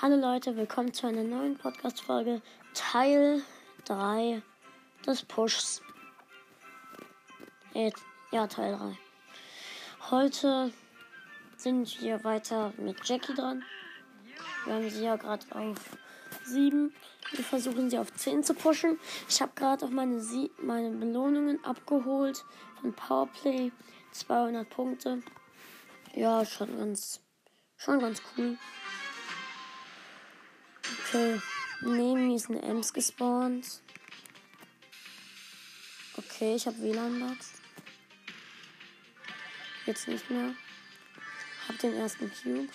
Hallo Leute, willkommen zu einer neuen Podcast-Folge, Teil 3 des Pushs. Äh, ja, Teil 3. Heute sind wir weiter mit Jackie dran. Wir haben sie ja gerade auf 7. Wir versuchen sie auf 10 zu pushen. Ich habe gerade auch meine, Sie meine Belohnungen abgeholt von Powerplay. 200 Punkte. Ja, schon ganz, schon ganz cool. Okay, neben mir ist eine Ems gespawnt. Okay, ich habe WLAN-Bugs. Jetzt nicht mehr. Hab den ersten Cube.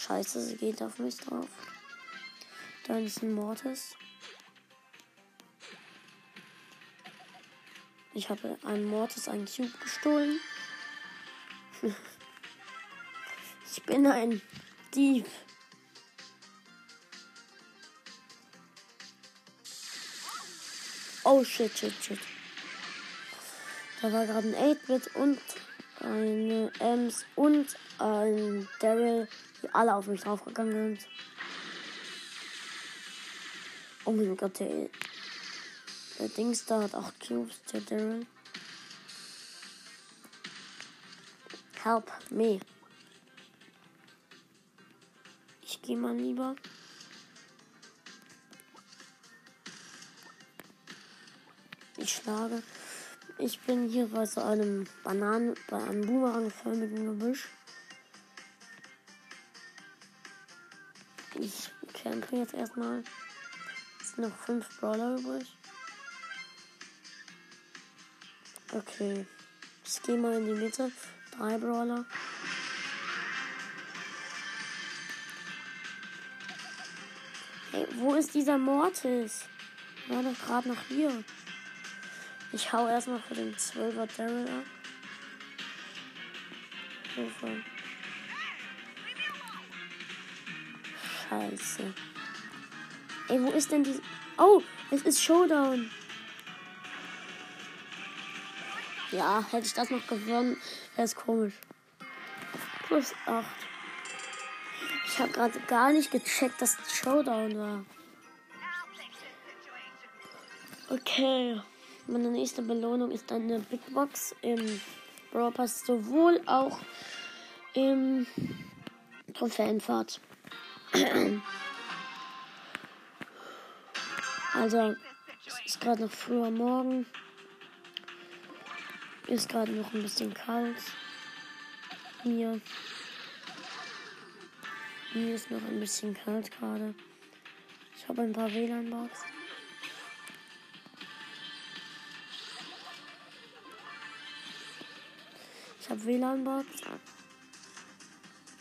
Scheiße, sie geht auf mich drauf. Dann ist ein Mortis. Ich habe einem Mortis einen Cube gestohlen. ich bin ein Dieb. Oh shit, shit, shit. Da war gerade ein 8-Bit und eine Ems und ein Daryl, die alle auf mich draufgegangen sind. Oh mein Gott, der, der Dings da hat 8 Cubes, der Daryl. Help me. Ich gehe mal lieber. Schlage. Ich bin hier bei so einem Bananen, bei einem Boomerang-förmigen Gebüsch. Ich kämpfe jetzt erstmal. Es sind noch fünf Brawler übrig. Okay. Ich gehe mal in die Mitte. Drei Brawler. Hey, wo ist dieser Mortis? War doch gerade noch hier. Ich hau erstmal für den 12er Daryl ab. Hilfe. Scheiße. Ey, wo ist denn die. Oh, es ist Showdown. Ja, hätte ich das noch gewonnen, wäre es komisch. Plus 8. Ich habe gerade gar nicht gecheckt, dass Showdown war. Okay. Meine nächste Belohnung ist eine Big Box im Brawl Pass, sowohl auch im Trophäenfahrt. Also, es ist gerade noch früher Morgen. Ist gerade noch ein bisschen kalt. Hier. Hier ist noch ein bisschen kalt gerade. Ich habe ein paar WLAN-Box. Habe WLAN-Box.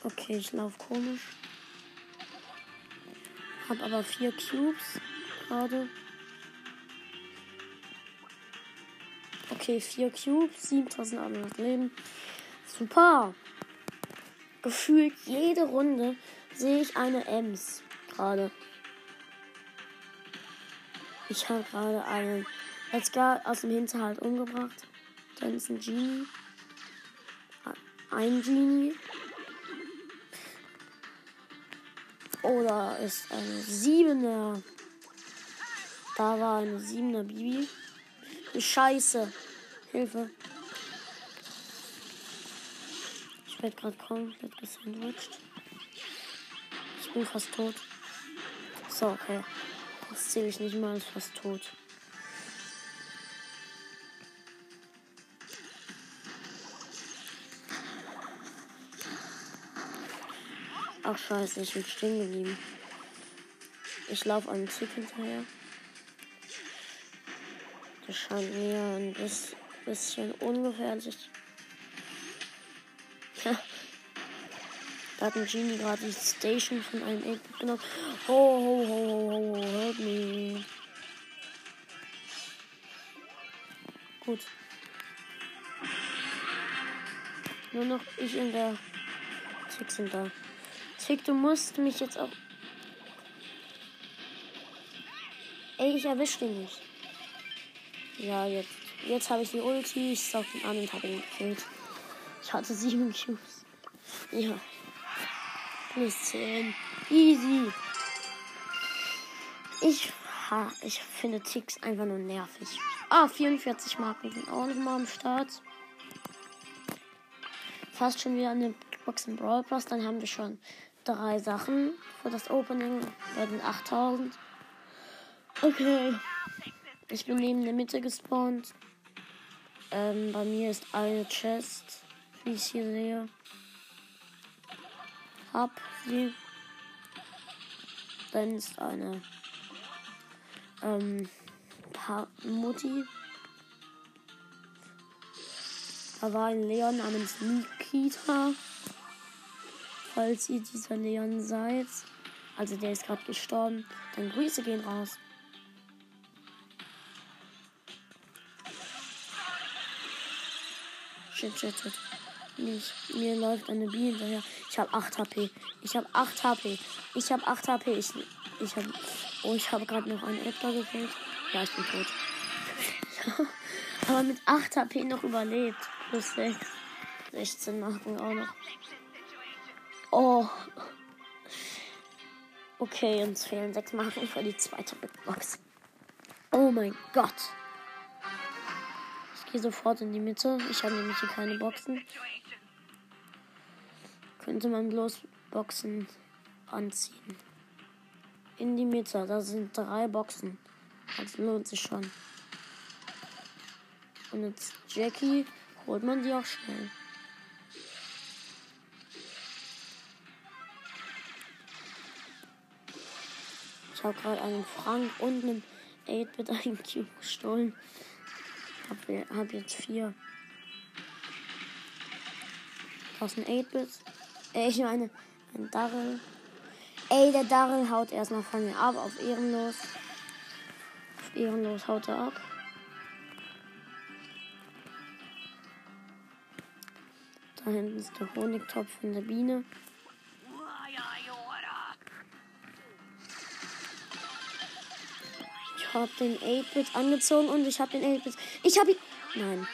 Okay, ich laufe komisch. Hab aber vier Cubes gerade. Okay, vier Cubes, 7800 Leben. Super. Gefühlt jede Runde sehe ich eine Ems gerade. Ich habe gerade einen Edgar aus dem Hinterhalt umgebracht. Dann ist ein Genie. Ein Genie. Oder ist eine Siebener. Da war eine Siebener Bibi. Scheiße. Hilfe. Ich werde gerade komplett gesandwiched. Ich bin fast tot. So, okay. Das zähle ich nicht mal als fast tot. Ach scheiße, ich bin stehen geblieben. Ich laufe einem Tick hinterher. Das scheint mir ein bisschen ungefährlich. Da hat ein Genie gerade die Station von einem 8 genommen. Ho, ho, ho, ho, ho, help me. Gut. Nur noch ich in der Tick sind da. Tick, du musst mich jetzt auch. Ey, ich erwisch den nicht. Ja, jetzt. Jetzt habe ich die Ulti. Ich saug ihn an und habe ihn gekillt. Ich hatte sieben Cubes. Ja. Plus 10. Easy. Ich, ha, ich finde Ticks einfach nur nervig. Ah, 44 Marken sind auch noch mal am Start. Fast schon wieder eine Box im Brawl Pass. Dann haben wir schon drei Sachen für das Opening bei den 8000. Okay. Ich bin neben der Mitte gespawnt. Ähm, bei mir ist eine Chest, wie ich hier sehe. Hab sie. Dann ist eine ähm, pa Mutti. Da war ein Leon namens Nikita. Falls ihr dieser Leon seid. Also der ist gerade gestorben. Dann Grüße gehen raus. Shit, shit, shit. Nicht. Mir läuft eine Biene hinterher. Ich habe 8 HP. Ich habe 8 HP. Ich habe 8 HP. Ich, ich habe. Oh, ich habe gerade noch einen Edgar gekillt. Ja, ich bin tot. Aber mit 8 HP noch überlebt. Plus 6. 16 machen auch noch. Oh. Okay, uns fehlen 6 Marken für die zweite Big Box. Oh mein Gott. Ich gehe sofort in die Mitte. Ich habe nämlich hier keine Boxen. Könnte man bloß Boxen anziehen. In die Mitte. Da sind drei Boxen. Das lohnt sich schon. Und jetzt Jackie holt man die auch schnell. Ich habe gerade einen Frank und einen 8-Bit einen Cube gestohlen. Hab, hab jetzt vier. Aus dem 8-Bit. Äh, ich meine, ein Darrell. Ey, der Darrell haut erstmal von mir ab auf ehrenlos. Auf ehrenlos haut er ab. Da hinten ist der Honigtopf von der Biene. Habe den 8-Bit angezogen und ich habe den 8-Bit. Ich habe ihn. Nein.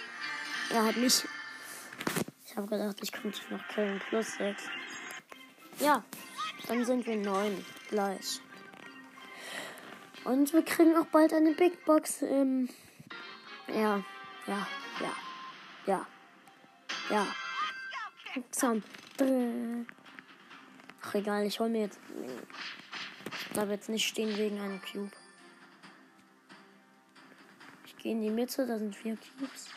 Er hat mich. Ich habe gedacht, ich könnte noch killen. Plus 6. Ja. Dann sind wir 9 gleich. Und wir kriegen auch bald eine Big Box. Ähm, ja. Ja. Ja. Ja. Ja. Langsam. Ach egal, ich hol mir jetzt. Ich bleibe jetzt nicht stehen wegen einem Cube. Geh in die Mitte, da sind vier Cubes.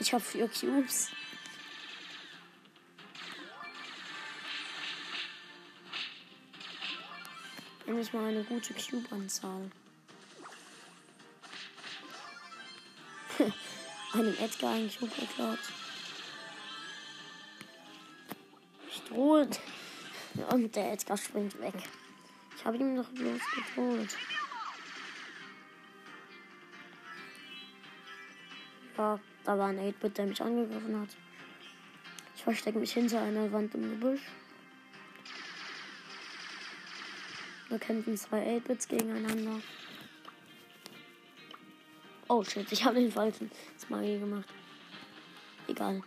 Ich habe vier Cubes. Endlich mal eine gute Cube-Anzahl. Einem Edgar einen Cube geklaut. Drohe. Und der Edgar springt weg. Ich habe ihn doch bloß bedroht. Ja, da war ein 8-Bit, der mich angegriffen hat. Ich verstecke mich hinter einer Wand im Gebüsch. Da kämpfen zwei 8-Bits gegeneinander. Oh shit, ich habe den falschen Smiley gemacht. Egal.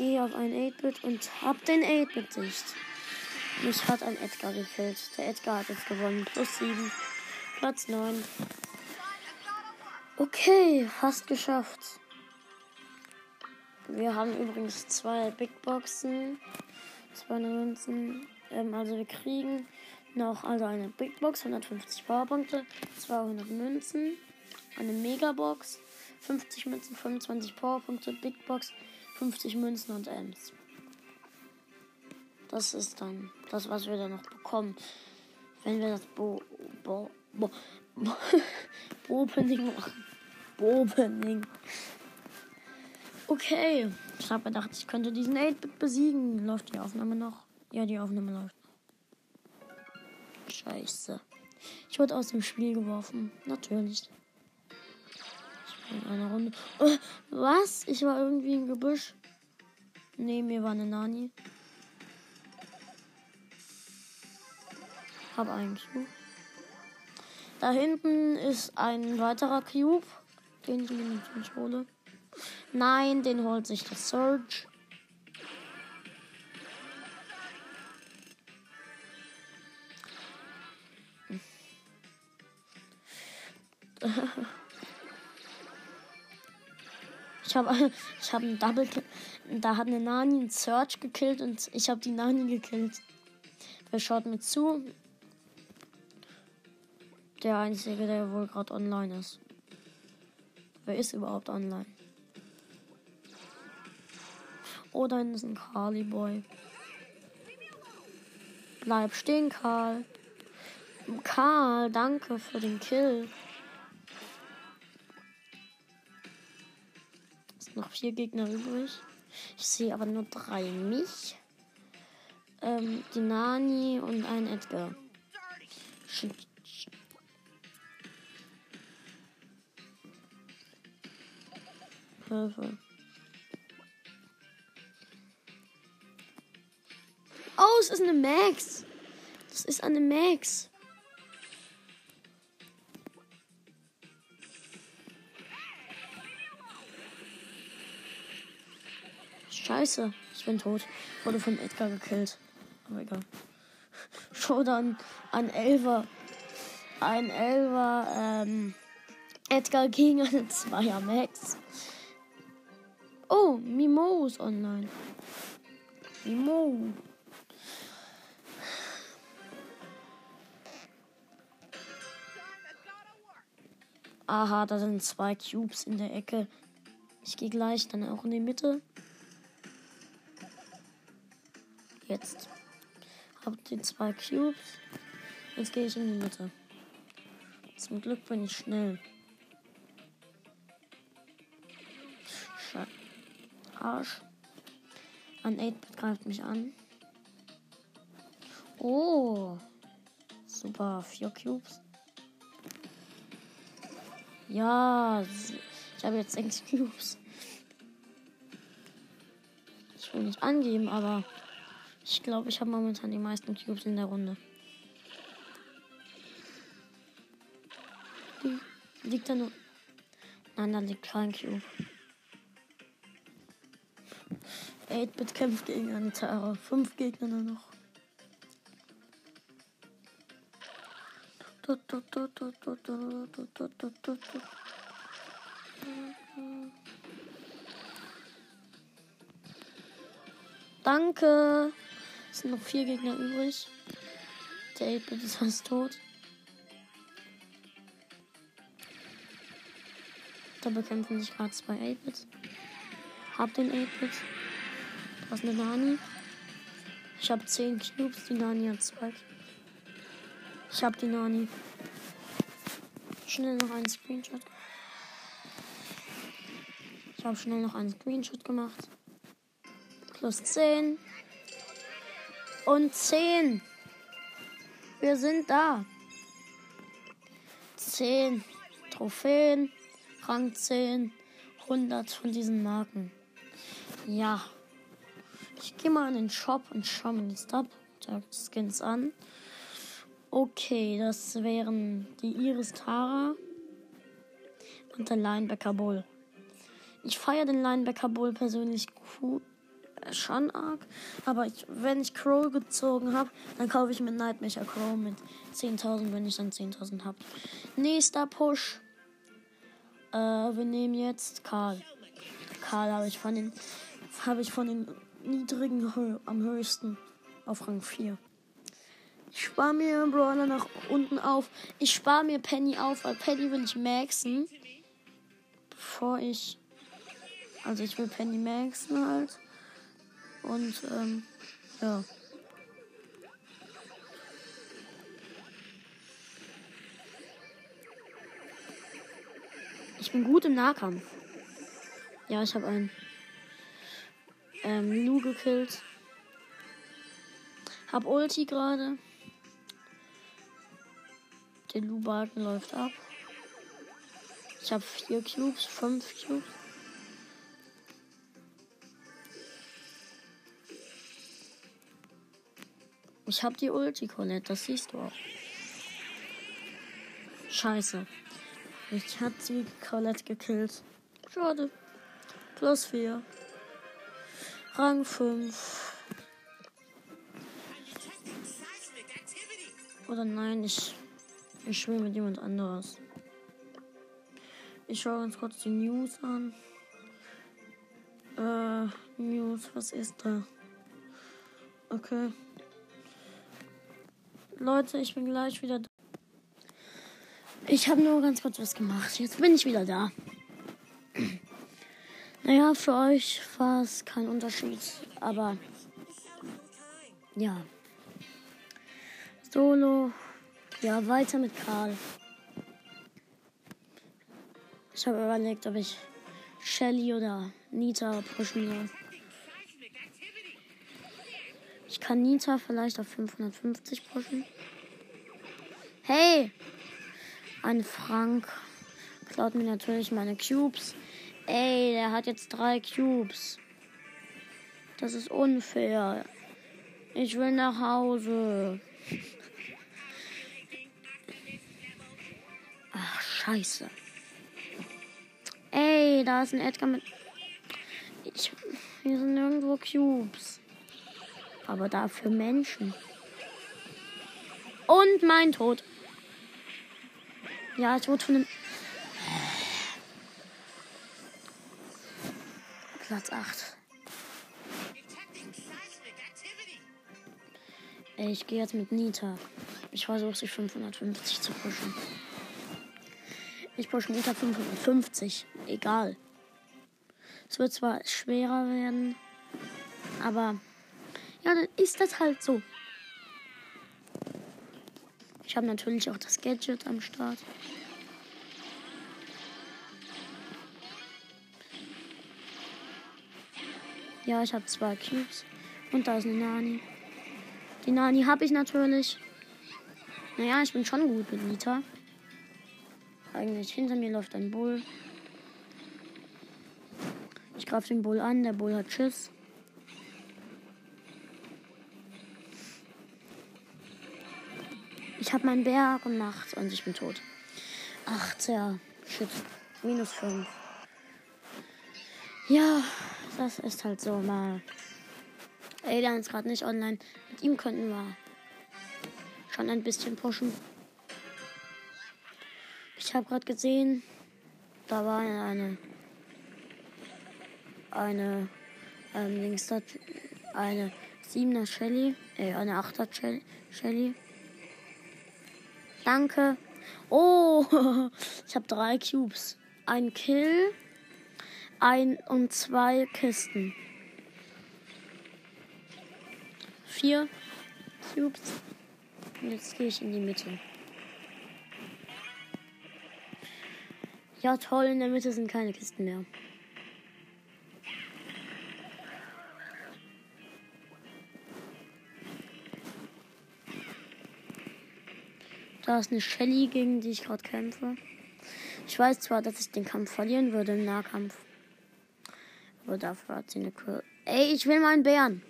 Gehe auf ein 8-Bit und hab den 8-Bit nicht. Mich hat ein Edgar gefällt. Der Edgar hat jetzt gewonnen. Plus 7. Platz 9. Okay, fast geschafft. Wir haben übrigens zwei Big Boxen. 200 Münzen. Ähm, also wir kriegen noch also eine Big Box, 150 Powerpunkte, 200 Münzen, eine Megabox, 50 Münzen, 25 Powerpunkte, Big Box, 50 Münzen und Ems. Das ist dann das, was wir dann noch bekommen, wenn wir das Bo Bo Bo Bo Opening machen. Opening. Okay, ich habe gedacht, ich könnte diesen 8-Bit besiegen. Läuft die Aufnahme noch? Ja, die Aufnahme läuft. Scheiße. Ich wurde aus dem Spiel geworfen. Natürlich. In einer Runde. Oh, was? Ich war irgendwie im Gebüsch. Nee, mir war eine Nani. Hab einen Cube. Da hinten ist ein weiterer Cube, den ich nicht hole. Nein, den holt sich der Surge. Ich habe ich hab einen Double Da hat eine Nani einen Search gekillt und ich habe die Nani gekillt. Wer schaut mir zu? Der einzige, der wohl gerade online ist. Wer ist überhaupt online? Oh, da ist ein Carly Boy. Bleib stehen, Karl. Karl, danke für den Kill. Noch vier Gegner übrig. Ich sehe aber nur drei. Mich, ähm, die Nani und ein Edgar. Hilfe. Oh, es ist eine Max. Das ist eine Max. Scheiße, ich bin tot. Wurde von Edgar gekillt. Aber egal. Showdown an Elver. Ein Elver, ähm, Edgar gegen eine Zweier Max. Oh, Mimo ist online. Mimo. Aha, da sind zwei Cubes in der Ecke. Ich gehe gleich dann auch in die Mitte. Jetzt. Hab die zwei Cubes. Jetzt gehe ich in die Mitte. Zum Glück bin ich schnell. Scheiße. Arsch. Ein 8 greift mich an. Oh. Super. Vier Cubes. Ja. Ich habe jetzt sechs Cubes. Ich will nicht angeben, aber ich glaube, ich habe momentan die meisten Cubes in der Runde. Liegt da nur. Nein, da liegt kein Cube. 8-Bit kämpft gegen eine Tara. Fünf Gegner nur noch. Danke. Es sind noch vier Gegner übrig. Der 8-Bit ist fast tot. Da bekämpfen sich gerade zwei 8-Bits. Hab den 8-Bit. Da ist eine Nani. Ich habe 10 Cubes, die Nani hat 2. Ich habe die Nani. Schnell noch einen Screenshot. Ich habe schnell noch einen Screenshot gemacht. Plus 10 und 10. Wir sind da. 10 Trophäen, Rang 10, 100 von diesen Marken. Ja. Ich gehe mal in den Shop und schaue mir die Star-Skins an. Okay, das wären die Iris Tara und der Linebacker Bull. Ich feiere den Linebacker Bull persönlich cool, schon arg. Aber ich, wenn ich Crow gezogen habe, dann kaufe ich mir Nightmare Crow mit 10.000, wenn ich dann 10.000 habe. Nächster Push. Äh, wir nehmen jetzt Karl. Karl habe ich von den habe ich von den niedrigen Hö am höchsten auf Rang 4. Ich spare mir Brawler nach unten auf. Ich spare mir Penny auf, weil Penny will ich maxen. Bevor ich. Also ich will Penny maxen halt. Und ähm, ja. Ich bin gut im Nahkampf. Ja, ich habe einen ähm, Lu gekillt. Hab Ulti gerade. Der Lu-Balken läuft ab. Ich habe vier Cubes, fünf Cubes. Ich habe die Ulti, Colette, das siehst du auch. Scheiße. Ich hat sie Colette gekillt. Schade. Plus 4. Rang 5. Oder nein, ich, ich spiele mit jemand anderes. Ich schaue uns kurz die News an. Äh, News, was ist da? Okay. Leute, ich bin gleich wieder da. Ich habe nur ganz kurz was gemacht. Jetzt bin ich wieder da. Naja, für euch war es kein Unterschied, aber ja. Solo. Ja, weiter mit Karl. Ich habe überlegt, ob ich Shelly oder Nita pushen soll. Nita vielleicht auf 550 pushen. Hey! Ein Frank klaut mir natürlich meine Cubes. Ey, der hat jetzt drei Cubes. Das ist unfair. Ich will nach Hause. Ach, scheiße. Ey, da ist ein Edgar mit... Ich... Hier sind nirgendwo Cubes. Aber dafür Menschen. Und mein Tod. Ja, ich wurde von einem. Platz 8. Ich gehe jetzt mit Nita. Ich versuche sie 550 zu pushen. Ich pushe Nita 550. Egal. Es wird zwar schwerer werden, aber ja, dann ist das halt so. Ich habe natürlich auch das Gadget am Start. Ja, ich habe zwei Cubes. Und da ist eine Nani. Die Nani habe ich natürlich. Naja, ich bin schon gut mit Nita. Eigentlich hinter mir läuft ein Bull. Ich greife den Bull an. Der Bull hat Schiss. Ich habe meinen Bär gemacht und ich bin tot. Ach, tja. Shit. Minus 5. Ja, das ist halt so mal. Aidan ist gerade nicht online. Mit ihm könnten wir schon ein bisschen pushen. Ich habe gerade gesehen, da war eine eine ähm, links dort eine 7er Shelly, äh, eine 8er Shelly. Danke. Oh, ich habe drei Cubes. Ein Kill, ein und zwei Kisten. Vier Cubes. Und jetzt gehe ich in die Mitte. Ja, toll, in der Mitte sind keine Kisten mehr. Da ist eine Shelly, gegen die ich gerade kämpfe. Ich weiß zwar, dass ich den Kampf verlieren würde im Nahkampf. Aber dafür hat sie eine Kur Ey, ich will meinen Bären.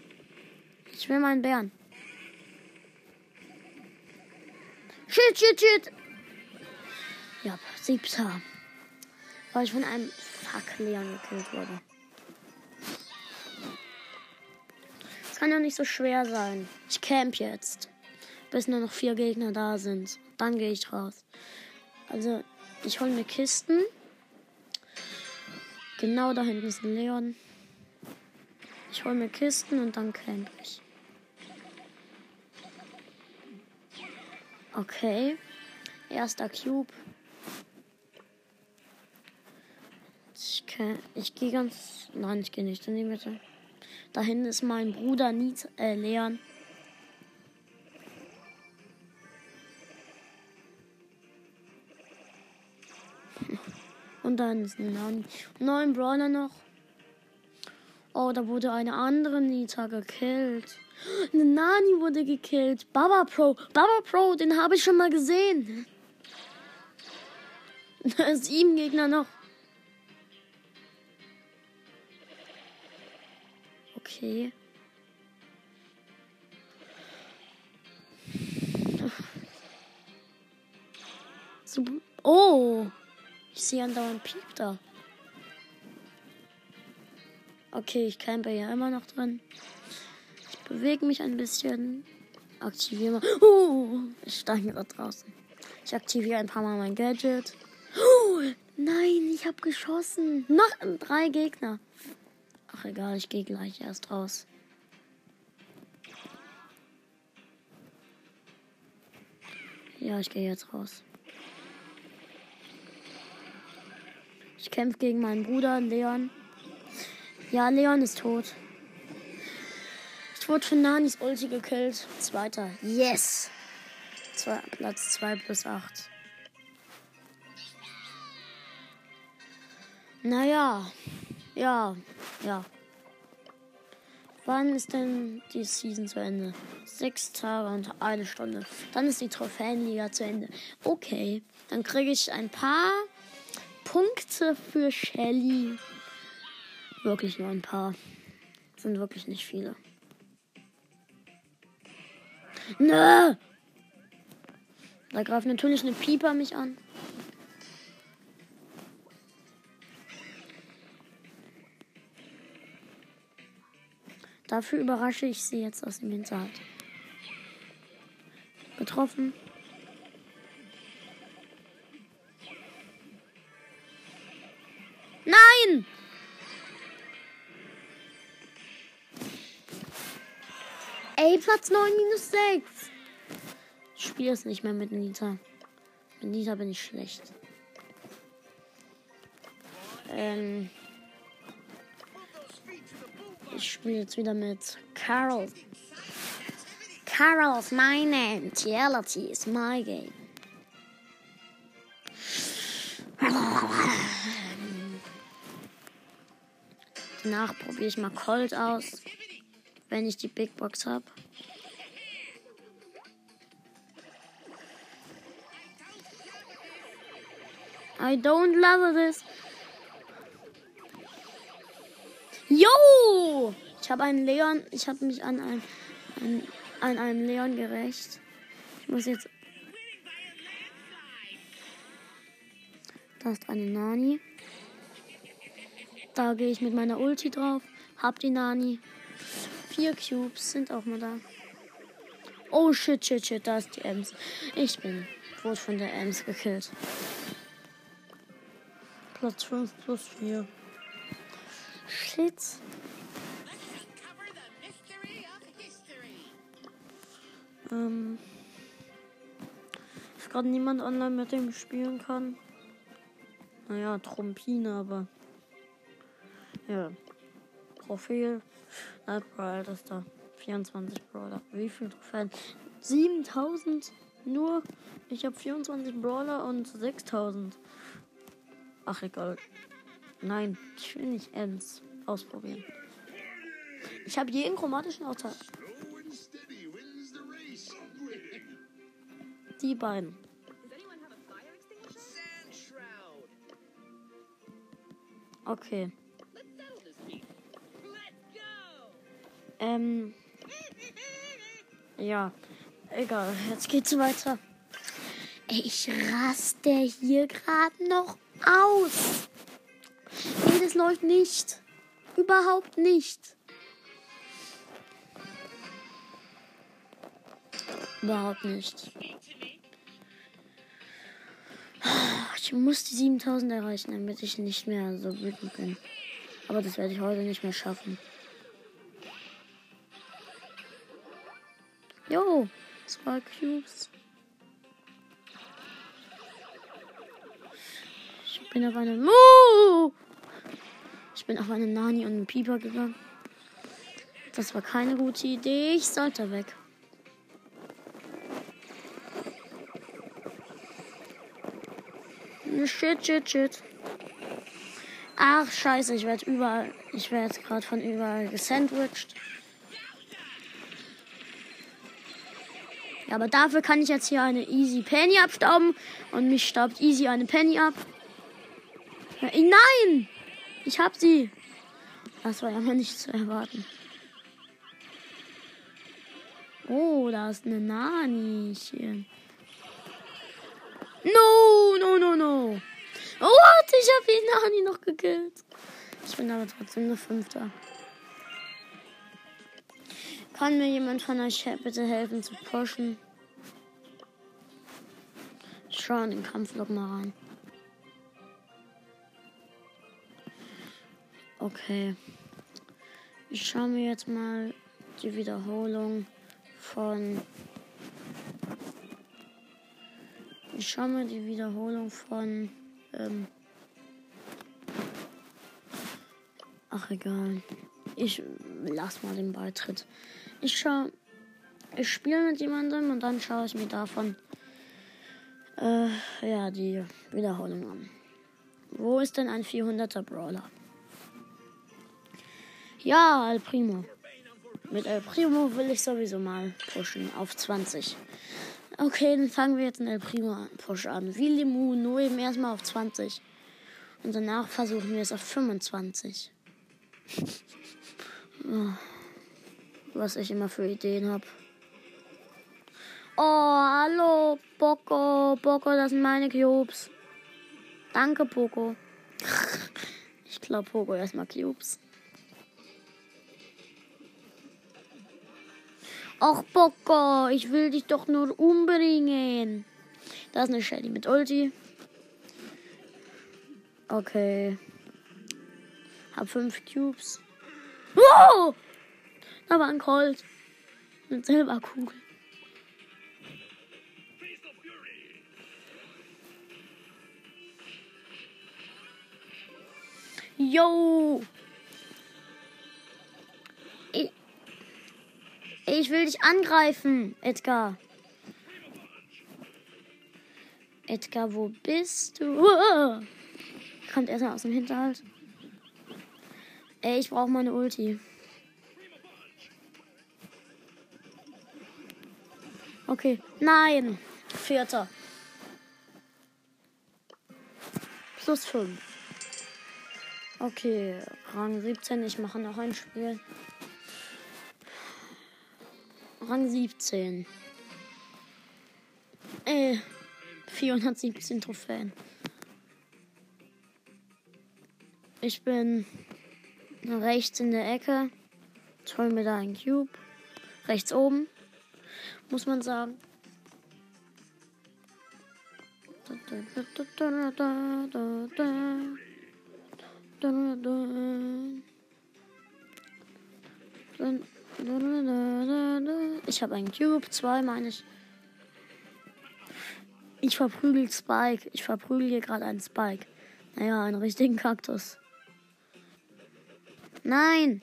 Ich will meinen Bären. Shit, shit, shit. Ja, siebter. Weil ich von einem Fuck Leon gekillt wurde. Das kann ja nicht so schwer sein. Ich camp jetzt. Bis nur noch vier Gegner da sind. Dann gehe ich raus. Also, ich hole mir Kisten. Genau da hinten ist ein Leon. Ich hole mir Kisten und dann camp ich. Okay. Erster Cube. Ich, ich gehe ganz. Nein, ich gehe nicht in die Mitte. Da hinten ist mein Bruder Nied, äh, Leon. Und dann ist eine Nani. Neun Brawler noch. Oh, da wurde eine andere Nita gekillt. Eine Nani wurde gekillt. Baba Pro. Baba Pro, den habe ich schon mal gesehen. Sieben Gegner noch. Okay. So, oh, ich sehe andauernd Piep da. Okay, ich campe ja immer noch drin. Ich bewege mich ein bisschen. Aktiviere mal. Oh, ich stand gerade draußen. Ich aktiviere ein paar Mal mein Gadget. Oh, nein, ich habe geschossen. Noch drei Gegner. Ach egal, ich gehe gleich erst raus. Ja, ich gehe jetzt raus. Ich kämpfe gegen meinen Bruder Leon. Ja, Leon ist tot. Ich wurde von Nanis Ulti gekillt. Zweiter. Yes. Zwei, Platz 2 plus 8. Naja. Ja. Ja. Wann ist denn die Season zu Ende? Sechs Tage und eine Stunde. Dann ist die Trophäenliga zu Ende. Okay. Dann kriege ich ein paar Punkte für Shelly. Wirklich nur ein paar. Sind wirklich nicht viele. Nö! Da greift natürlich eine Pieper mich an. Dafür überrasche ich sie jetzt aus dem Hinterhalt. Getroffen. Ey, Platz 9 minus 6. Ich spiele es nicht mehr mit Nita. Mit Nita bin ich schlecht. Ähm. Ich spiele jetzt wieder mit Carol. Carol is my name. Reality is my game. Danach probiere ich mal Colt aus, wenn ich die Big Box habe. I don't love this. Yo! Ich habe einen Leon. Ich habe mich an, ein, an, an einem Leon gerecht. Ich muss jetzt. Da ist eine Nani. Da gehe ich mit meiner Ulti drauf. Hab die Nani. Vier Cubes sind auch mal da. Oh shit, shit, shit, da ist die Ems. Ich bin wurde von der Ems gekillt. Platz 5 plus 4. Shit. Ähm. Ist gerade niemand online, mit dem ich spielen kann. Naja, Trompine, aber. Ja. Profil. Nightbrawl ist da. 24 Brawler. Wie viel Trophäen? 7000 nur. Ich habe 24 Brawler und 6000. Ach, egal. Nein, ich will nicht Ems ausprobieren. Ich habe jeden chromatischen Auto. Die beiden. Okay. Ähm. Ja. Egal. Jetzt geht's weiter. Ey, ich raste hier gerade noch aus. Nee, das läuft nicht. Überhaupt nicht. Überhaupt nicht. Ich muss die 7000 erreichen, damit ich nicht mehr so wütend bin. Aber das werde ich heute nicht mehr schaffen. Jo, zwei Cubes. Ich bin auf eine. Uh! Ich bin auf eine Nani und einen Pieper gegangen. Das war keine gute Idee. Ich sollte weg. Shit, shit, shit. Ach, scheiße, ich werde überall. Ich werde gerade von überall gesandwiched. Ja, aber dafür kann ich jetzt hier eine Easy Penny abstauben. Und mich staubt Easy eine Penny ab. Nein! Ich hab sie. Das war ja mal nicht zu erwarten. Oh, da ist eine Nanichen. No, no, no, no. What? Ich habe die Nani noch gekillt. Ich bin aber trotzdem nur Fünfter. Kann mir jemand von euch bitte helfen zu pushen? Schau in den Kampflog mal rein. Okay. Ich schaue mir jetzt mal die Wiederholung von. Ich schaue mir die Wiederholung von. Ähm Ach, egal. Ich lass mal den Beitritt. Ich schaue. Ich spiele mit jemandem und dann schaue ich mir davon äh, ja, die Wiederholung an. Wo ist denn ein 400er Brawler? Ja, El Primo. Mit El Primo will ich sowieso mal pushen auf 20. Okay, dann fangen wir jetzt einen El Primo Push an. Wie Limu, nur eben erstmal auf 20. Und danach versuchen wir es auf 25. Was ich immer für Ideen habe. Oh, hallo, Poco. Poco, das sind meine Cubes. Danke, Poco. Ich glaube, Poco erstmal Cubes. Och, Poco, ich will dich doch nur umbringen. Da ist eine Shelly mit Ulti. Okay. Hab fünf Cubes. Wow! War ein Colt. Mit Silberkugel. Yo! Ich will dich angreifen, Edgar. Edgar, wo bist du? Kommt erstmal aus dem Hinterhalt. Ey, ich brauche meine Ulti. Okay. Nein. Vierter. Plus fünf. Okay, Rang 17. Ich mache noch ein Spiel. Rang 17. Äh, 417 Trophäen. Ich bin rechts in der Ecke. Hole mir da einen Cube. Rechts oben. Muss man sagen. Ich habe einen Cube, zwei meine ich. Ich verprügel Spike. Ich verprügel hier gerade einen Spike. Naja, einen richtigen Kaktus. Nein!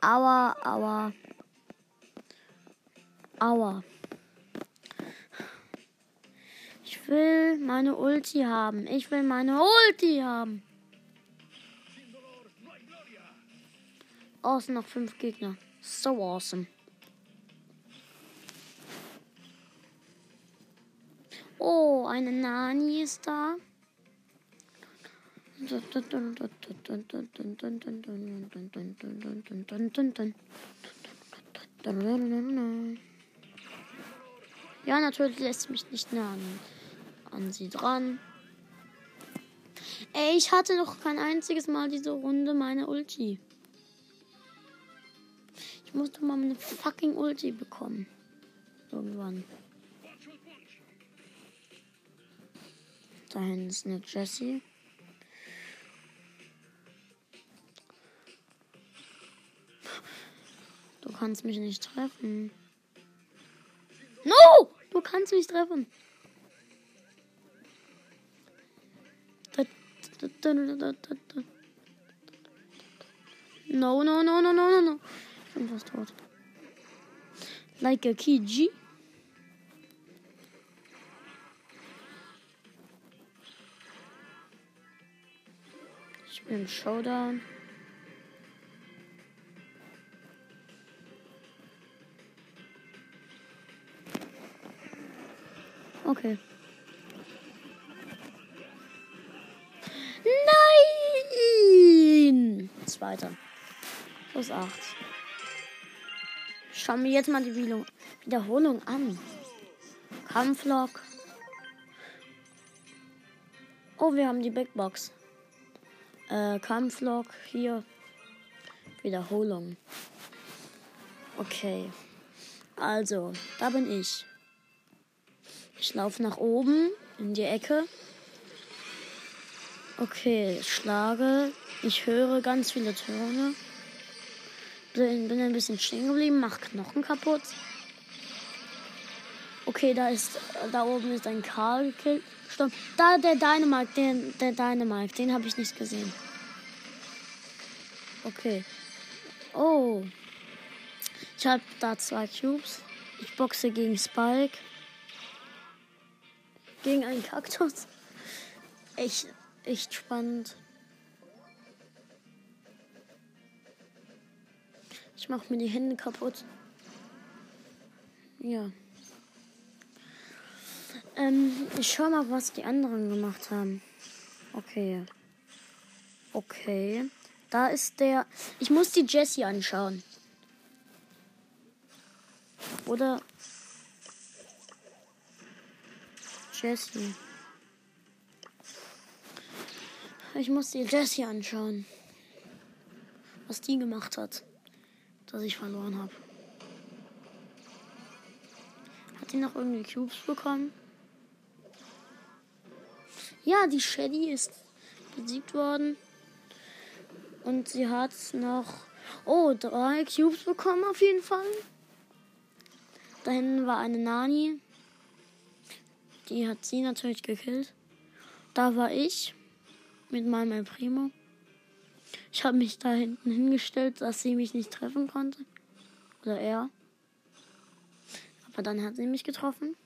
Aua, aua. Aua. Ich will meine Ulti haben. Ich will meine Ulti haben. Sind noch fünf Gegner. So awesome. Oh, eine Nani ist da. Ja, natürlich lässt mich nicht nah an, an sie dran. Ey, ich hatte noch kein einziges Mal diese Runde meine Ulti. Ich muss doch mal eine fucking Ulti bekommen. Irgendwann. Da hinten ist eine Jessie. Du kannst mich nicht treffen. No! Du kannst mich treffen. No, no, no, no, no, no, no. Ich bin fast tot. Like a Kiji. Ich bin Showdown. Okay. Nein! Zweiter. Plus 8. Schauen wir jetzt mal die Wiederholung an. Kampflog. Oh, wir haben die Big Box. Äh, Kampflog hier. Wiederholung. Okay. Also, da bin ich. Ich laufe nach oben in die Ecke. Okay, schlage. Ich höre ganz viele Töne. Bin, bin ein bisschen stehen geblieben, mach Knochen kaputt. Okay, da ist, da oben ist ein Karl gekillt. Stopp. Da der Dynamite, der, der Dynamite, den habe ich nicht gesehen. Okay. Oh. Ich habe da zwei Cubes. Ich boxe gegen Spike. Gegen einen Kaktus. Echt, echt spannend. Ich mache mir die Hände kaputt. Ja. Ähm, ich schau mal, was die anderen gemacht haben. Okay. Okay. Da ist der. Ich muss die Jessie anschauen. Oder. Jessie. Ich muss die Jessie anschauen. Was die gemacht hat. Dass ich verloren habe. Hat die noch irgendwie Cubes bekommen? Ja, die Shady ist besiegt worden. Und sie hat noch, oh, drei Cubes bekommen auf jeden Fall. Da hinten war eine Nani. Die hat sie natürlich gekillt. Da war ich mit meinem Primo. Ich habe mich da hinten hingestellt, dass sie mich nicht treffen konnte. Oder er. Aber dann hat sie mich getroffen.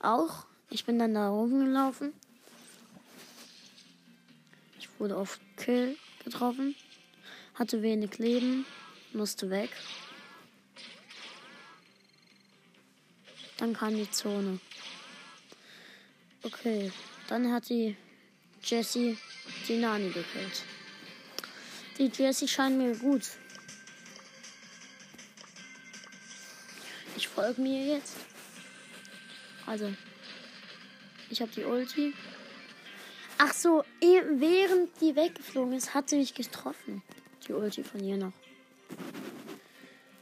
Auch. Ich bin dann da oben gelaufen wurde auf Kill getroffen, hatte wenig Leben, musste weg. Dann kam die Zone. Okay, dann hat die Jessie die Nani gekillt. Die Jessie scheint mir gut. Ich folge mir jetzt. Also, ich habe die Ulti. Ach so, eh, während die weggeflogen ist, hat sie mich getroffen. Die Ulti von ihr noch.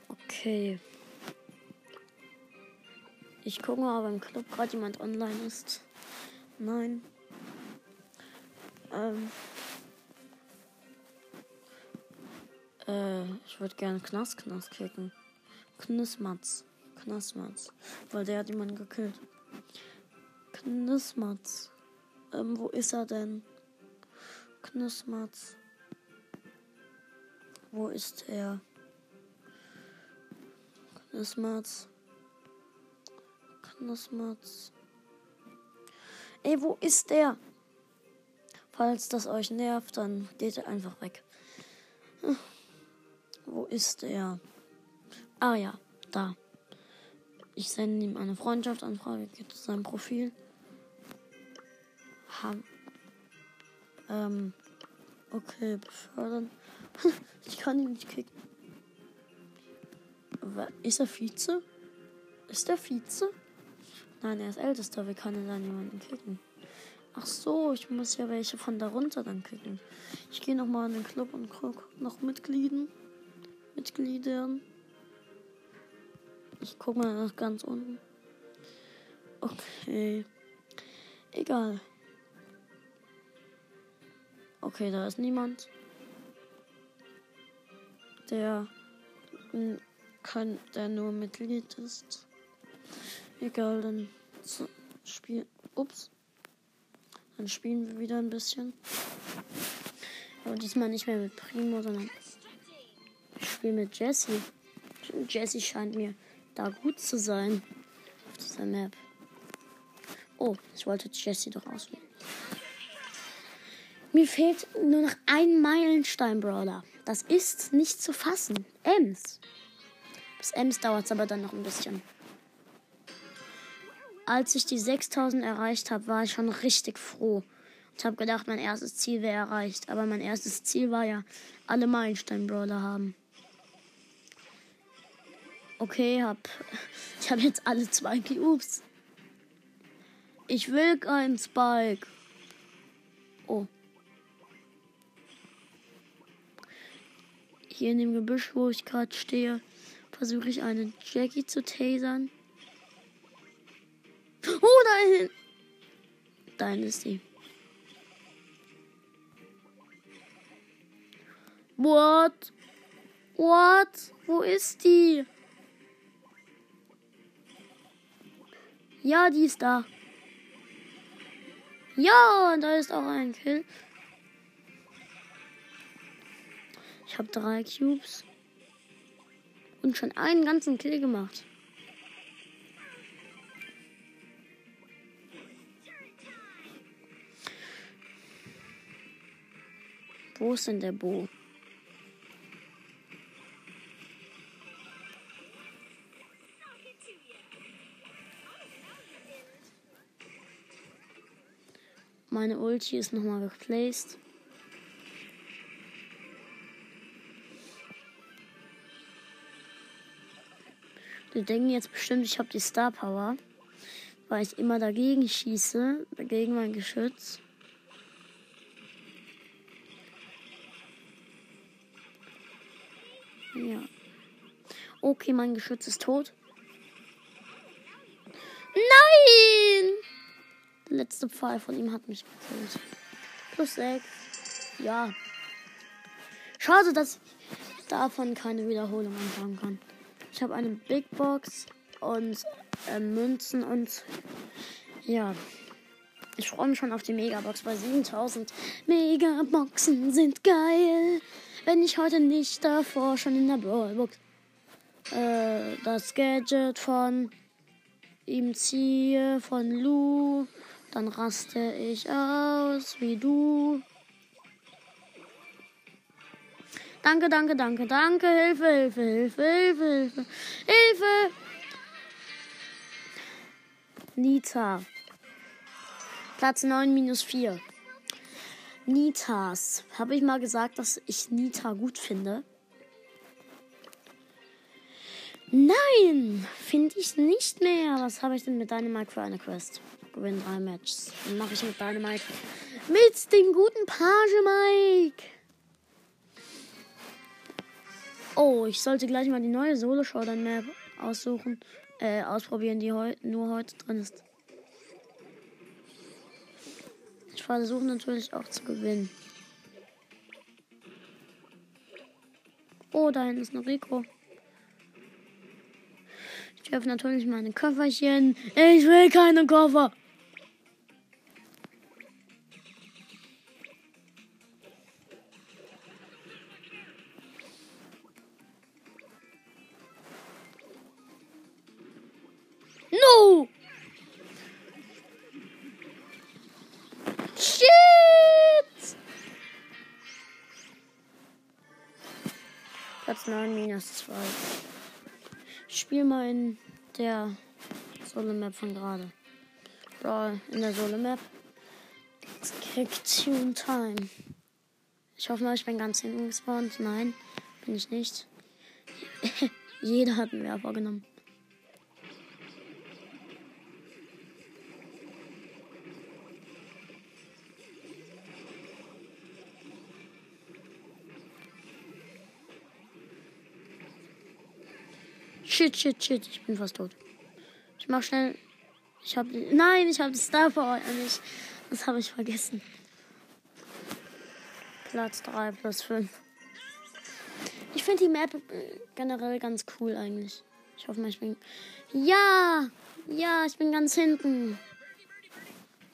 Okay. Ich gucke mal, ob im Club gerade jemand online ist. Nein. Ähm. Äh, ich würde gerne Knas Knas kicken. Knismatz. Knasmatz. Weil der hat jemanden gekillt. Knismatz. Ähm, wo ist er denn? Knussmatz. Wo ist er? Knussmatz. Knussmatz. Ey, wo ist der? Falls das euch nervt, dann geht er einfach weg. Hm. Wo ist er? Ah ja, da. Ich sende ihm eine Freundschaftsanfrage, geht zu seinem Profil haben. Ähm, okay, befördern. ich kann ihn nicht kicken. Ist er Vize? Ist er Vize? Nein, er ist ältester. Wie kann er dann jemanden kicken? Ach so, ich muss ja welche von darunter dann kicken. Ich gehe nochmal in den Club und guck noch Mitglieden. Mitgliedern. Ich guck mal nach ganz unten. Okay. Egal. Okay, da ist niemand. Der kann, der nur Mitglied ist. Egal, dann spielen. Ups. Dann spielen wir wieder ein bisschen. Aber diesmal nicht mehr mit Primo, sondern ich spiele mit Jesse. Jesse scheint mir da gut zu sein auf dieser Map. Oh, ich wollte Jesse doch auswählen. Mir fehlt nur noch ein Meilenstein-Brawler. Das ist nicht zu fassen. Ems. Bis Ems dauert es aber dann noch ein bisschen. Als ich die 6000 erreicht habe, war ich schon richtig froh. Ich habe gedacht, mein erstes Ziel wäre erreicht. Aber mein erstes Ziel war ja, alle Meilenstein-Brawler haben. Okay, hab, ich habe jetzt alle zwei Cubes. Ich will keinen Spike. Oh. Hier in dem Gebüsch, wo ich gerade stehe, versuche ich eine Jackie zu tasern. Oh, dahin! Dahin ist sie. What? What? Wo ist die? Ja, die ist da. Ja, da ist auch ein Kill. Ich habe drei Cubes. Und schon einen ganzen Kill gemacht. Wo ist denn der Bo? Meine Ulti ist nochmal geplaced. Die denken jetzt bestimmt, ich habe die Star Power, weil ich immer dagegen schieße, dagegen mein Geschütz. Ja. Okay, mein Geschütz ist tot. Nein! Der letzte Pfeil von ihm hat mich gekillt. Plus 6. Ja. Schade, dass ich davon keine Wiederholung anfangen kann. Ich habe eine Big Box und äh, Münzen und ja. Ich freue mich schon auf die Megabox bei 7000. Megaboxen sind geil. Wenn ich heute nicht davor schon in der Brawlbox äh, das Gadget von ihm ziehe, von Lou, dann raste ich aus wie du. Danke, danke, danke, danke. Hilfe, Hilfe, Hilfe, Hilfe, Hilfe. Hilfe! Nita. Platz 9 minus 4. Nitas. Habe ich mal gesagt, dass ich Nita gut finde? Nein, finde ich nicht mehr. Was habe ich denn mit Dynamite für eine Quest? Gewinn drei Matches. Dann mache ich mit Dynamite. Mit dem guten Page Mike. Oh, ich sollte gleich mal die neue Solo Showdown Map aussuchen, äh, ausprobieren, die heu nur heute drin ist. Ich versuche natürlich auch zu gewinnen. Oh, da hinten ist ein Rico. Ich öffne natürlich meine Köfferchen. Ich will keine Koffer. Der Solo Map von gerade. Brawl in der Solo Map. Kick Tune Time. Ich hoffe mal, ich bin ganz hinten gespawnt. Nein, bin ich nicht. Jeder hat einen Werfer genommen. Shit, shit, shit. Ich bin fast tot. Ich mach schnell. Ich hab. Nein, ich habe Star Power nicht. Das habe ich vergessen. Platz 3 plus 5. Ich finde die Map äh, generell ganz cool eigentlich. Ich hoffe mal, ich bin. Ja! Ja, ich bin ganz hinten.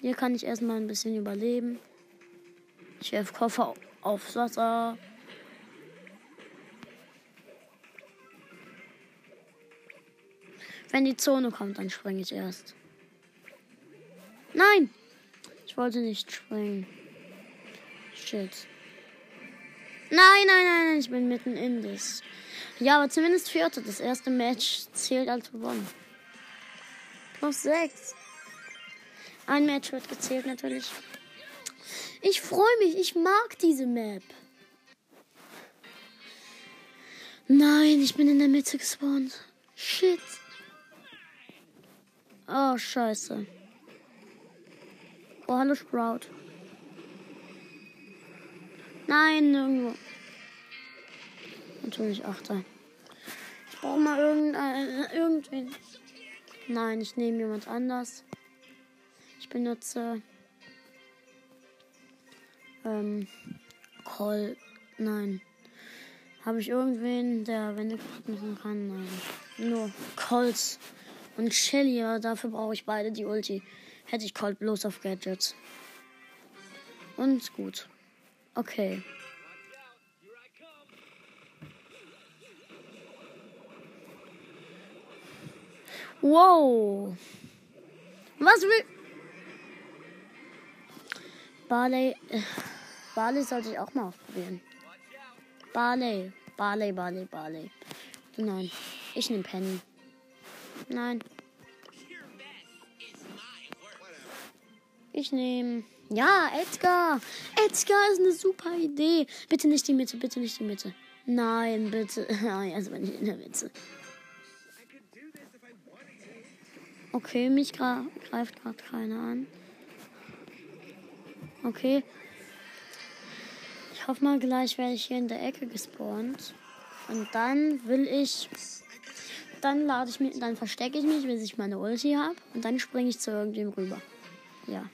Hier kann ich erstmal ein bisschen überleben. Ich werfe Koffer aufs Wasser. Wenn die Zone kommt, dann springe ich erst. Nein! Ich wollte nicht springen. Shit. Nein, nein, nein, ich bin mitten in das. Ja, aber zumindest vierte. Das erste Match zählt als gewonnen. Plus sechs. Ein Match wird gezählt natürlich. Ich freue mich, ich mag diese Map. Nein, ich bin in der Mitte gespawnt. Shit. Oh, scheiße. Oh, hallo Sprout. Nein, nirgendwo. Natürlich Achter. Ich brauche mal irgendein, irgendwen. Nein, ich nehme jemand anders. Ich benutze ähm, Call. Nein. Habe ich irgendwen, der Wände kaputt machen kann? Nein. Nur Colts und Shelly, aber dafür brauche ich beide die Ulti. Hätte ich Colt bloß auf Gadgets. Und gut. Okay. Wow. Was will. Barley. Barley sollte ich auch mal ausprobieren. Barley. Barley, Barley, Barley. Nein. Ich nehme Penny. Nein. Ich nehme. Ja, Edgar. Edgar ist eine super Idee. Bitte nicht die Mitte, bitte nicht die Mitte. Nein, bitte. Also bin ich in der Mitte. Okay, mich greift gerade keiner an. Okay. Ich hoffe mal, gleich werde ich hier in der Ecke gespawnt. Und dann will ich. Dann lade ich mich, dann verstecke ich mich, bis ich meine Ulti habe. Und dann springe ich zu irgendwem rüber. Ja.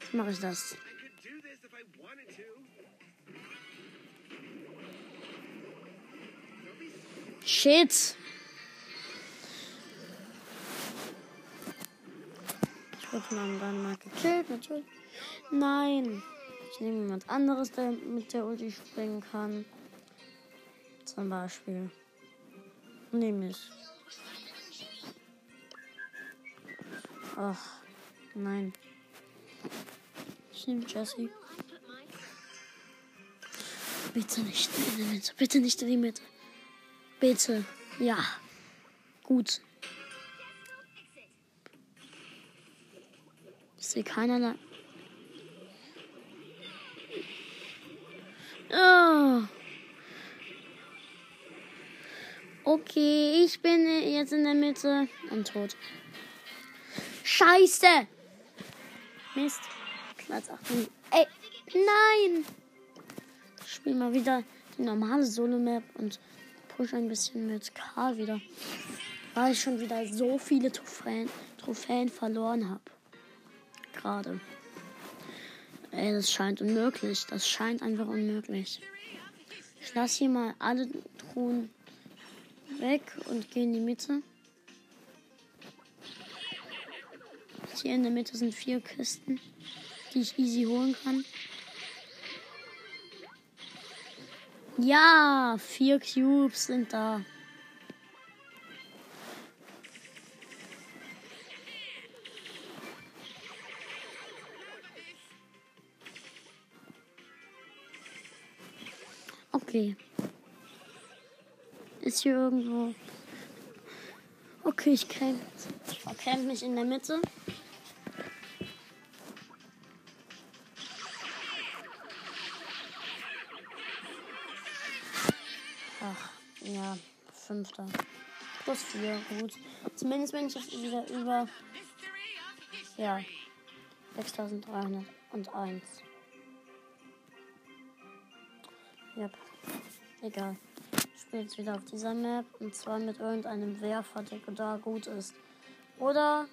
Jetzt mache ich das. Shit. Ich wurde von einem Dynamite gekillt, natürlich. Nein. Ich nehme jemand anderes, der mit der Ulti springen kann. Zum Beispiel. Nehme ich. Ach, nein. Ich nehme Jesse. Bitte nicht in die Mitte. Bitte nicht in die Mitte. Bitte. Ja. Gut. Ich sehe keinerlei. Oh. Okay, ich bin jetzt in der Mitte und tot. Scheiße! Mist. Platz 8. Ey, nein! Ich spiele mal wieder die normale Solo-Map und push ein bisschen mit Karl wieder. Weil ich schon wieder so viele Trophäen, Trophäen verloren habe. Gerade. Ey, das scheint unmöglich. Das scheint einfach unmöglich. Ich lasse hier mal alle Truhen weg und gehe in die Mitte. Hier in der Mitte sind vier Kisten, die ich easy holen kann. Ja, vier Cubes sind da. Okay. Ist hier irgendwo. Okay, ich camp. Ich vercamp mich in der Mitte. Ach, ja, fünfter. Plus vier, gut. Zumindest bin ich jetzt wieder über. Ja, 6301. Yep. Egal. Spiele jetzt wieder auf dieser Map. Und zwar mit irgendeinem Werfer, der da gut ist. Oder,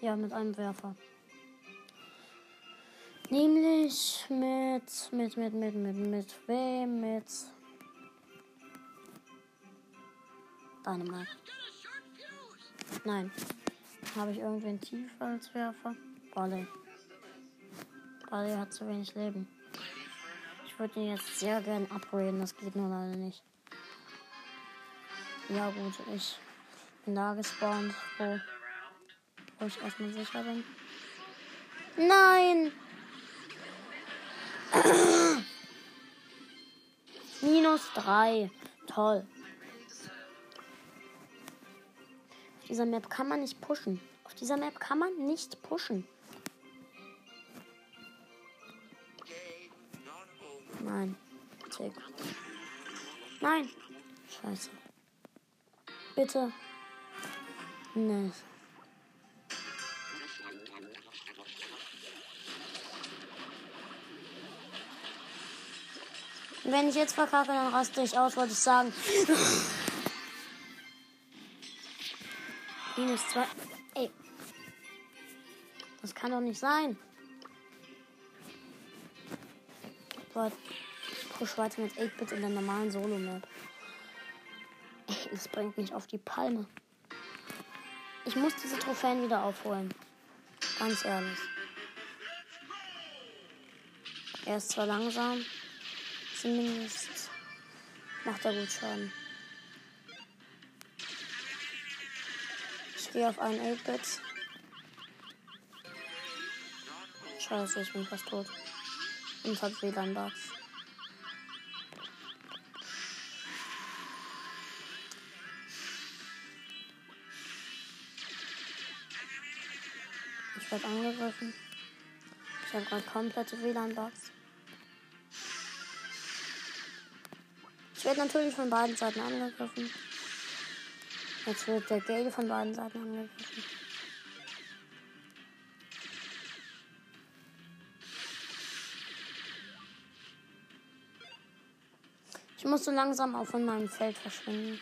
ja, mit einem Werfer. Nämlich mit, mit, mit, mit, mit, mit wem? Mit Dynamite. Nein. Habe ich irgendwen tief als Werfer? Barley. Barley hat zu wenig Leben. Ich würde ihn jetzt sehr gern upgraden, das geht nur leider nicht. Ja gut, ich bin da gespawnt, wo, wo ich erstmal sicher bin. Nein! Minus 3. Toll. Auf dieser Map kann man nicht pushen. Auf dieser Map kann man nicht pushen. Nein. Tick. Nein. Scheiße. Bitte. Nee. Wenn ich jetzt verkacke, dann raste ich aus, wollte ich sagen. Minus zwei. Ey. Das kann doch nicht sein. Boah, push weiter mit 8-Bit in der normalen Solo-Map. Das bringt mich auf die Palme. Ich muss diese Trophäen wieder aufholen. Ganz ehrlich. Er ist zwar langsam, zumindest macht er gut Schaden. Ich gehe auf einen 8-Bit. Scheiße, ich bin fast tot. Und hat WLAN-Bugs. Ich werde angegriffen. Ich habe gerade komplette WLAN-Bugs. Ich werde natürlich von beiden Seiten angegriffen. Jetzt wird der Gale von beiden Seiten angegriffen. Ich muss so langsam auch von meinem Feld verschwinden.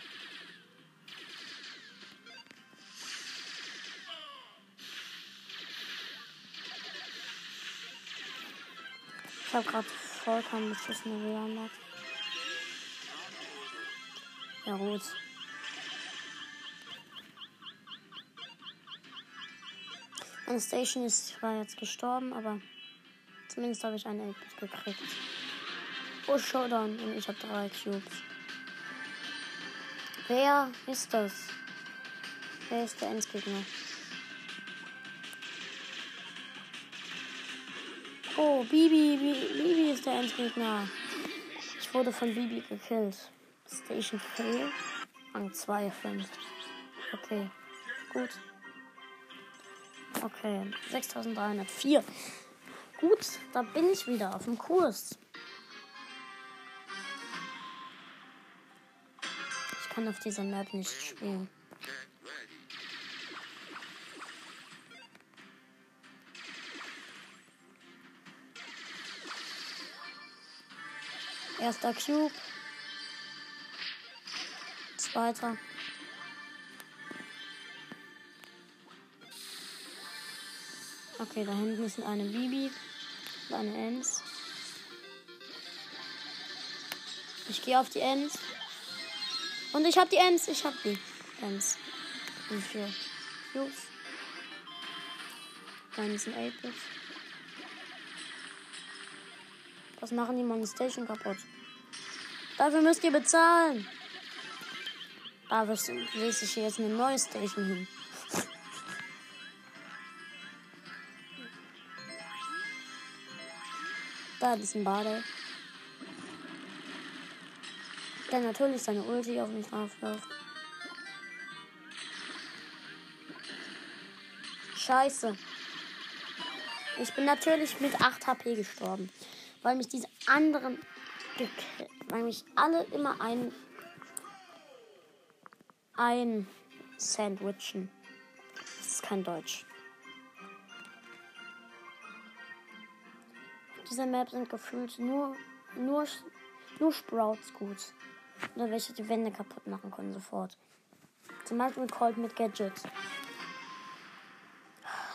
Habe gerade vollkommen beschissene WLAN. Ja gut. Meine Station ist zwar jetzt gestorben, aber zumindest habe ich einen 8 gekriegt. Oh, Showdown. Und ich habe drei Cubes. Wer ist das? Wer ist der Endgegner? Oh, Bibi, Bibi ist der Endgegner. Ich wurde von Bibi gekillt. Station Kill. Rang 2, 5. Okay, gut. Okay, 6304. Gut, da bin ich wieder auf dem Kurs. Ich kann auf dieser Map nicht spielen. Erster Cube. Zweiter. Okay, da hinten ist eine Bibi und eine Ems. Ich gehe auf die Ems. Und ich habe die Ems. Ich habe die Ems. Und vier Cubes. Dann ist ein 8 Was machen die meine Station kaputt? Dafür müsst ihr bezahlen. Aber lese ich hier jetzt eine neue Station hin. Da ist ein Bade. Der natürlich seine Ulti auf mich draufläuft. Scheiße. Ich bin natürlich mit 8 HP gestorben. Weil mich diese anderen. Weil mich alle immer ein. Ein. Sandwichen. Das ist kein Deutsch. dieser Map sind gefühlt nur, nur, nur Sprouts gut. Oder welche die Wände kaputt machen können sofort. Zum Beispiel Colt mit Gadget.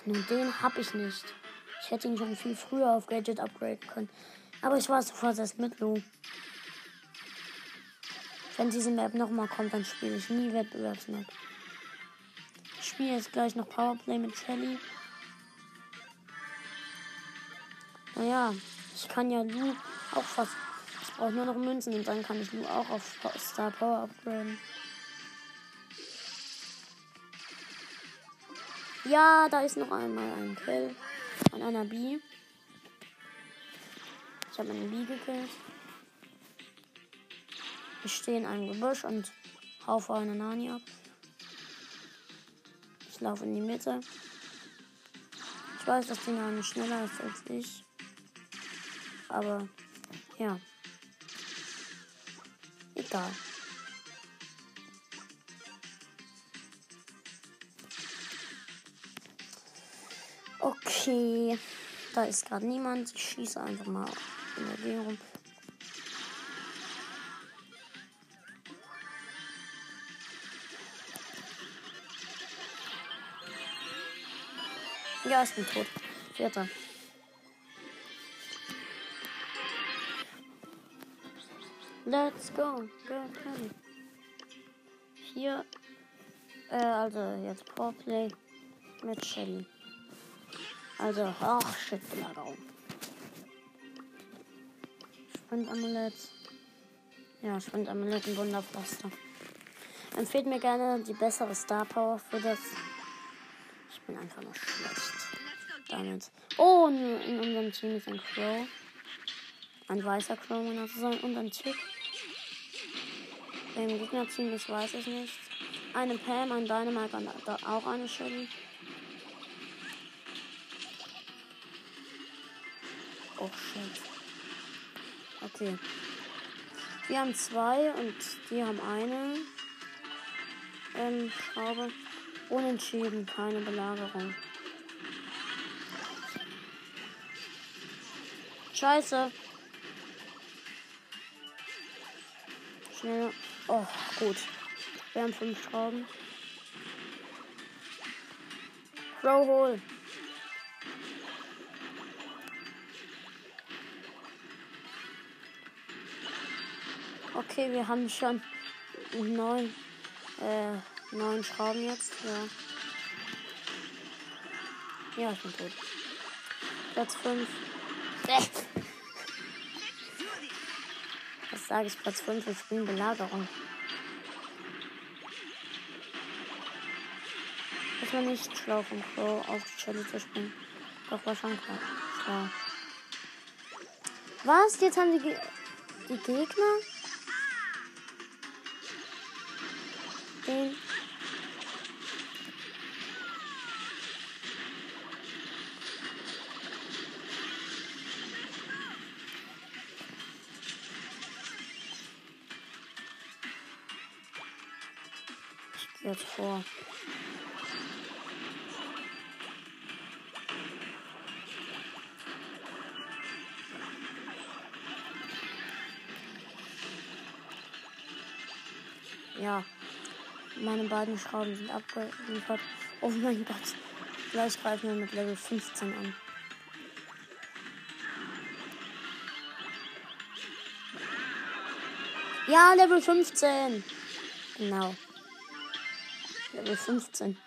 Nun, den hab ich nicht. Ich hätte ihn schon viel früher auf Gadget upgraden können. Aber ich war sofort erst mit Lou. Wenn diese Map nochmal kommt, dann spiele ich nie Wettbewerbsmap. Ich spiele jetzt gleich noch Powerplay mit Shelly. Naja, ich kann ja Lu auch fast. Ich brauche nur noch Münzen und dann kann ich Lu auch auf Star Power upgraden. Ja, da ist noch einmal ein Kill an einer B. Ich habe eine B gekillt. Ich stehe in einem Gebüsch und haufe eine Nani ab. Ich laufe in die Mitte. Ich weiß, dass die Nani schneller ist als ich. Aber ja. Egal. Okay. Da ist gerade niemand. Ich schieße einfach mal in der rum. Ja, ich bin tot. Vierter. Let's go. Hier. Äh, also jetzt Powerplay mit Shelly. Also, ach shit, Belagerung. Sprintamulett. Ja, Sprintamulett und Wunderpflaster. Empfehlt mir gerne die bessere Star Power für das. Ich bin einfach nur schlecht. Damit. Oh, in, unserem Team ist ein Crow. Ein weißer Crow, genau zu sein. Und ein Tick. Im Gegnerteam, ich weiß es nicht. Eine Pam, ein Dynamite und auch eine Shelly. Oh shit. Okay. Wir haben zwei und die haben eine ähm, Schraube. Unentschieden, keine Belagerung. Scheiße. Schnell. Oh, gut. Wir haben fünf Schrauben. Crow hol. Okay, wir haben schon neun, äh, neun Schrauben jetzt. Ja. Ja, ich bin tot. Platz 5. Was sage ich? Platz 5 ich bin Belagerung. Das war nicht schlau von Crow auf die Shelly zu springen. Doch klar. Was? Jetzt haben die, Ge die Gegner? Den. Beiden Schrauben sind abgeliefert. Oh mein Gott. Gleich greifen wir mit Level 15 an. Ja, Level 15. Genau. Level 15.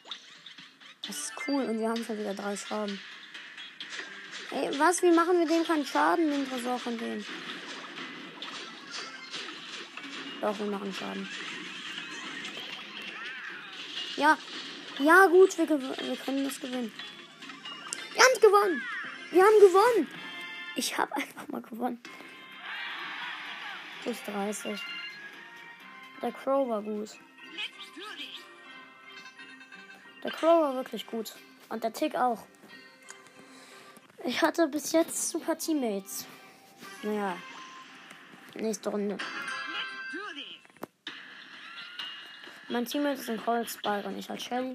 Das ist cool. Und wir haben schon wieder drei Schrauben. Ey, was? Wie machen wir dem keinen Schaden, den Tresor von dem? Doch, wir machen Schaden. Ja. Ja, gut, wir, wir können das gewinnen. Wir haben gewonnen. Wir haben gewonnen. Ich habe einfach mal gewonnen. Plus 30. Der Crow war gut. Der Crow war wirklich gut. Und der Tick auch. Ich hatte bis jetzt super Teammates. Naja. Nächste Runde. Mein Teammate ist ein Cold Spike und ich als Shelly.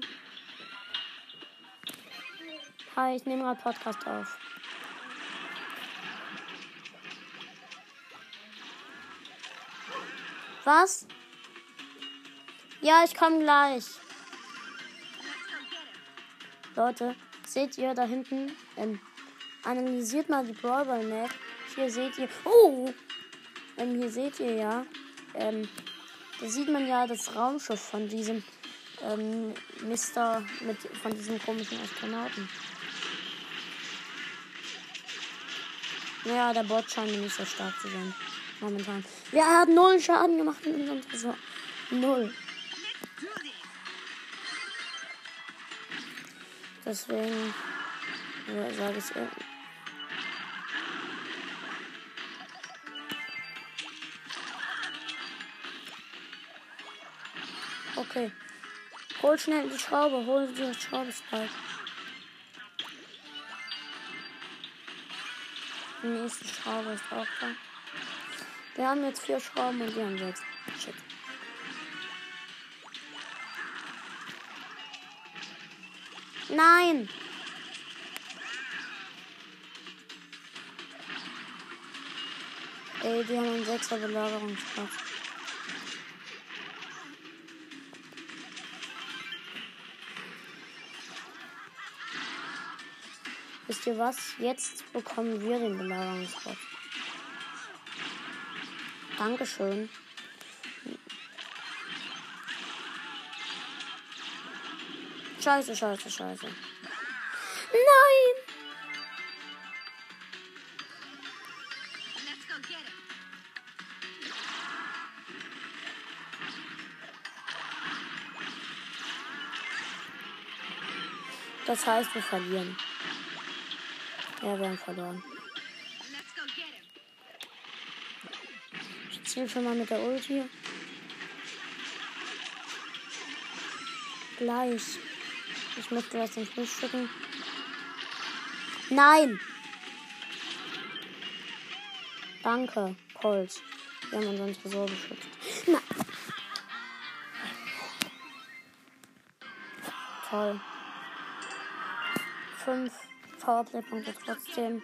Hi, ich nehme gerade Podcast auf. Was? Ja, ich komme gleich. Leute, seht ihr da hinten? Ähm, analysiert mal die Brawler Map. Hier seht ihr. Oh! Ähm, hier seht ihr ja. Ähm, da sieht man ja das Raumschiff von diesem ähm, Mister mit von diesem komischen Astronauten. Ja, der Bot scheint nicht so stark zu sein. Momentan. Ja, er hat null Schaden gemacht in unserem Tresor. Null. Deswegen sage ich Okay. Hol schnell die Schraube. Hol die Schraube, Spike. Die nächste Schraube ist auch da. Wir haben jetzt vier Schrauben und wir haben sechs. Shit. Nein! Ey, die haben einen 6er Belagerungsplatz. Wisst ihr was? Jetzt bekommen wir den Belagerungsplatz. Dankeschön. Scheiße, scheiße, scheiße. Nein! Das heißt, wir verlieren. Ja, wir haben verloren. Ich ziel schon mal mit der Ulti. Gleich. Ich muss gleich zum Frühstücken. Nein! Danke, Colt. Wir haben unseren Tresor beschützt. Na. Toll. Fünf Powerplay-Punkte trotzdem.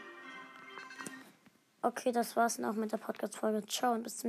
Okay, das war's dann auch mit der Podcast-Folge. Ciao und bis zum